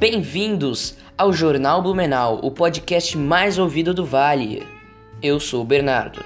Bem-vindos ao Jornal Blumenau, o podcast mais ouvido do Vale. Eu sou o Bernardo.